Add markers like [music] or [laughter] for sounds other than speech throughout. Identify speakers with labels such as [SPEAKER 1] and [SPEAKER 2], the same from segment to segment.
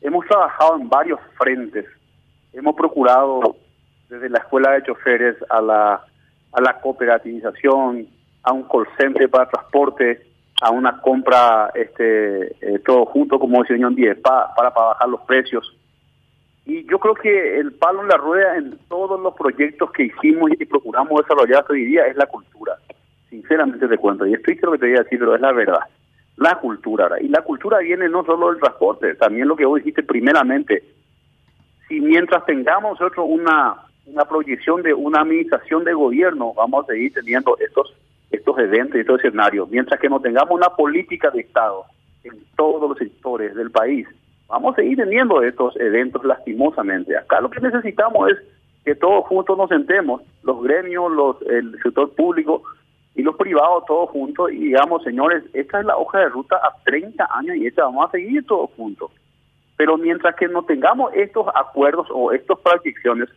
[SPEAKER 1] hemos trabajado en varios frentes. Hemos procurado desde la escuela de choferes a la, a la cooperativización, a un call center para transporte, a una compra este eh, todo junto como dice Unión 10 para, para bajar los precios. Y yo creo que el palo en la rueda en todos los proyectos que hicimos y procuramos desarrollar hoy día es la cultura. Sinceramente te cuento, y estoy lo que te voy a decir, pero es la verdad. La cultura. Y la cultura viene no solo del transporte, también lo que vos dijiste primeramente. Si mientras tengamos nosotros una, una proyección de una administración de gobierno, vamos a seguir teniendo estos estos eventos y estos escenarios. Mientras que no tengamos una política de Estado en todos los sectores del país, vamos a seguir teniendo estos eventos lastimosamente. Acá lo que necesitamos es que todos juntos nos sentemos, los gremios, los, el sector público y los privados, todos juntos, y digamos, señores, esta es la hoja de ruta a 30 años y esta vamos a seguir todos juntos. Pero mientras que no tengamos estos acuerdos o estas proyecciones,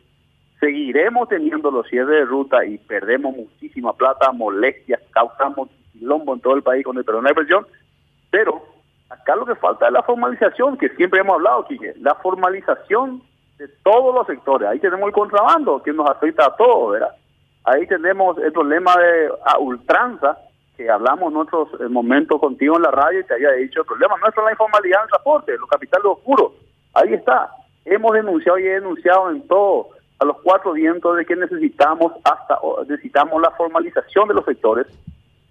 [SPEAKER 1] seguiremos teniendo los cierres de ruta y perdemos muchísima plata, molestias, causamos quilombo en todo el país con el perdón de inversión, pero acá lo que falta es la formalización, que siempre hemos hablado, Quique, la formalización de todos los sectores. Ahí tenemos el contrabando, que nos afecta a todos, ¿verdad? Ahí tenemos el problema de a ultranza, que hablamos en otros eh, momentos contigo en la radio y te había dicho, el problema no es la informalidad en el transporte, los capitales oscuros. Ahí está. Hemos denunciado y he denunciado en todo a los cuatro vientos de que necesitamos hasta necesitamos la formalización de los sectores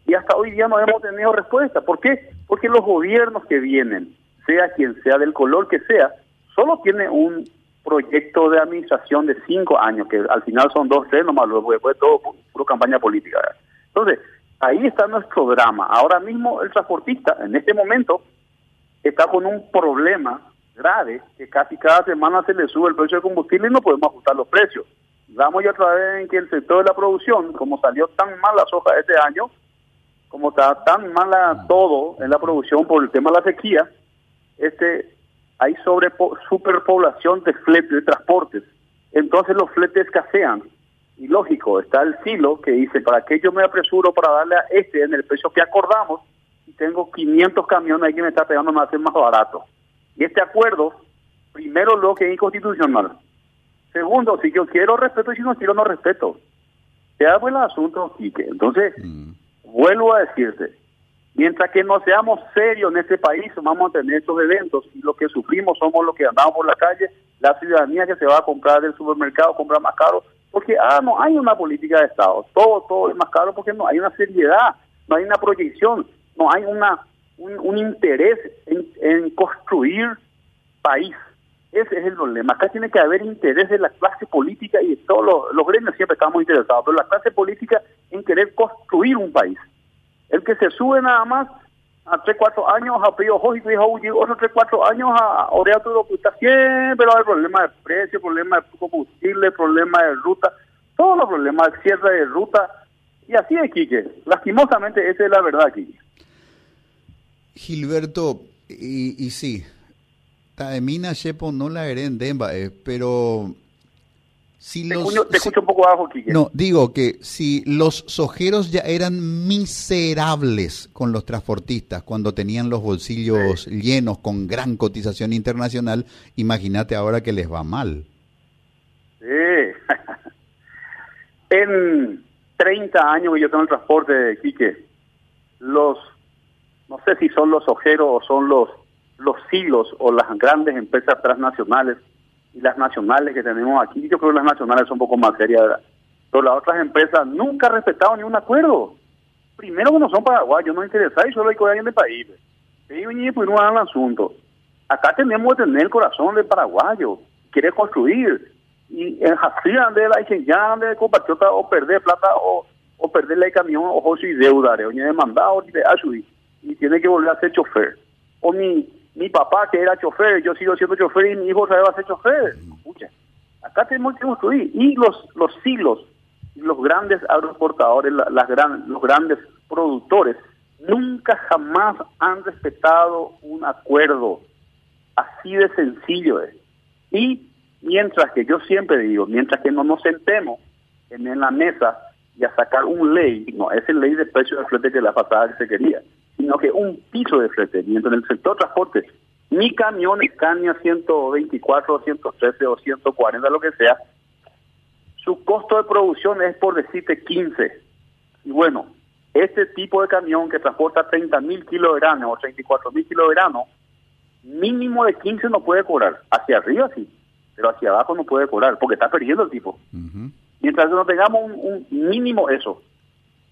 [SPEAKER 1] y hasta hoy día no hemos tenido respuesta. ¿Por qué? Porque los gobiernos que vienen, sea quien sea, del color que sea, solo tiene un proyecto de administración de cinco años, que al final son dos, tres nomás, luego después todo puro campaña política. Entonces, ahí está nuestro drama. Ahora mismo el transportista, en este momento, está con un problema grave que casi cada semana se le sube el precio del combustible y no podemos ajustar los precios. Vamos ya otra vez en que el sector de la producción, como salió tan mal la soja este año, como está tan mala todo en la producción por el tema de la sequía, este hay sobre superpoblación de fletes, de transportes. Entonces los fletes escasean. Y lógico, está el silo que dice, ¿para qué yo me apresuro para darle a este en el precio que acordamos? Y tengo 500 camiones ahí que me está pegando, me más barato. Y este acuerdo, primero lo que es inconstitucional. Segundo, si yo quiero respeto y si no quiero no respeto. Se hago el asunto, Quique. Entonces, mm. vuelvo a decirte, mientras que no seamos serios en este país, vamos a tener estos eventos y lo que sufrimos somos los que andamos por la calle, la ciudadanía que se va a comprar del supermercado, comprar más caro, porque ah, no hay una política de Estado. Todo, todo es más caro porque no hay una seriedad, no hay una proyección, no hay una un, interés en, construir país. Ese es el problema. Acá tiene que haber interés de la clase política y todos los, los gremios siempre estamos interesados, pero la clase política en querer construir un país. El que se sube nada más a 3, 4 años a Pío y otros 3, 4 años a Orea que está siempre va a problemas de precio, problemas de combustible, problemas de ruta, todos los problemas de cierre de ruta. Y así es, Quique. Lastimosamente, esa es la verdad, Quique.
[SPEAKER 2] Gilberto, y, y sí, Taemina Shepo no la en Demba, eh, pero si
[SPEAKER 1] te los... te escucho un poco abajo, Kike.
[SPEAKER 2] No, digo que si los sojeros ya eran miserables con los transportistas cuando tenían los bolsillos llenos con gran cotización internacional, imagínate ahora que les va mal.
[SPEAKER 1] Sí. [laughs] en 30 años que yo tengo el transporte, Quique, los no sé si son los ojeros o son los, los silos o las grandes empresas transnacionales y las nacionales que tenemos aquí. Yo creo que las nacionales son un poco más serias, pero las otras empresas nunca han respetado ni un acuerdo. Primero que no son paraguayos, no interesa y solo hay alguien del país. Y pues no el asunto. Acá tenemos que tener el corazón del paraguayo, quiere construir. Y en Jafría, de la ya de compatriota o perder plata o, o perderle el camión o y deuda, o demandado, de ayudar y tiene que volver a ser chofer. O mi, mi papá que era chofer, yo sigo siendo chofer y mi hijo se va a ser chofer. Escucha, acá tenemos que construir. Y los, los silos, los grandes agroexportadores, las gran, los grandes productores, nunca jamás han respetado un acuerdo así de sencillo. Y mientras que yo siempre digo, mientras que no nos sentemos en, en la mesa y a sacar un ley, no, es el ley de precio de flete que la pasada que se quería, sino que un piso de flete, mientras en el sector transporte Mi camión Scania 124, 113 o 140, lo que sea, su costo de producción es por decirte 15. Y bueno, este tipo de camión que transporta 30 mil kilos de grano o 34 mil kilos de grano, mínimo de 15 no puede cobrar. Hacia arriba sí, pero hacia abajo no puede cobrar porque está perdiendo el tipo. Mientras no tengamos un, mínimo eso,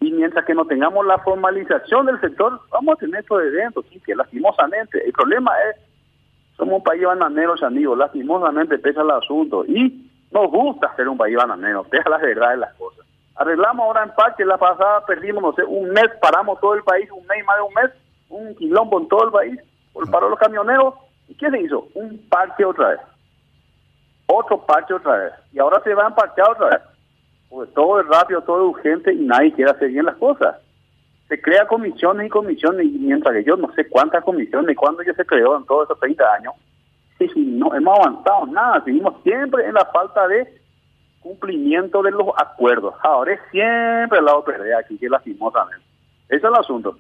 [SPEAKER 1] y mientras que no tengamos la formalización del sector, vamos a tener estos eventos, sí, que lastimosamente, el problema es, somos un país bananero, amigos, lastimosamente pesa el asunto, y nos gusta ser un país bananero, [laughs] deja la verdad de las cosas. Arreglamos ahora en parque, la pasada perdimos, no sé, un mes, paramos todo el país, un mes, más de un mes, un quilombo en todo el país, por paro los camioneros, ¿y qué se hizo? Un parque otra vez, otro parque otra vez, y ahora se va a emparquear otra vez pues todo es rápido, todo es urgente y nadie quiere hacer bien las cosas. Se crea comisiones y comisiones, y mientras que yo no sé cuántas comisiones y cuándo ya se creó en todos esos 30 años, y no hemos avanzado nada, seguimos siempre en la falta de cumplimiento de los acuerdos. Ahora es siempre el lado perder aquí, que lastimosamente. Ese es el asunto.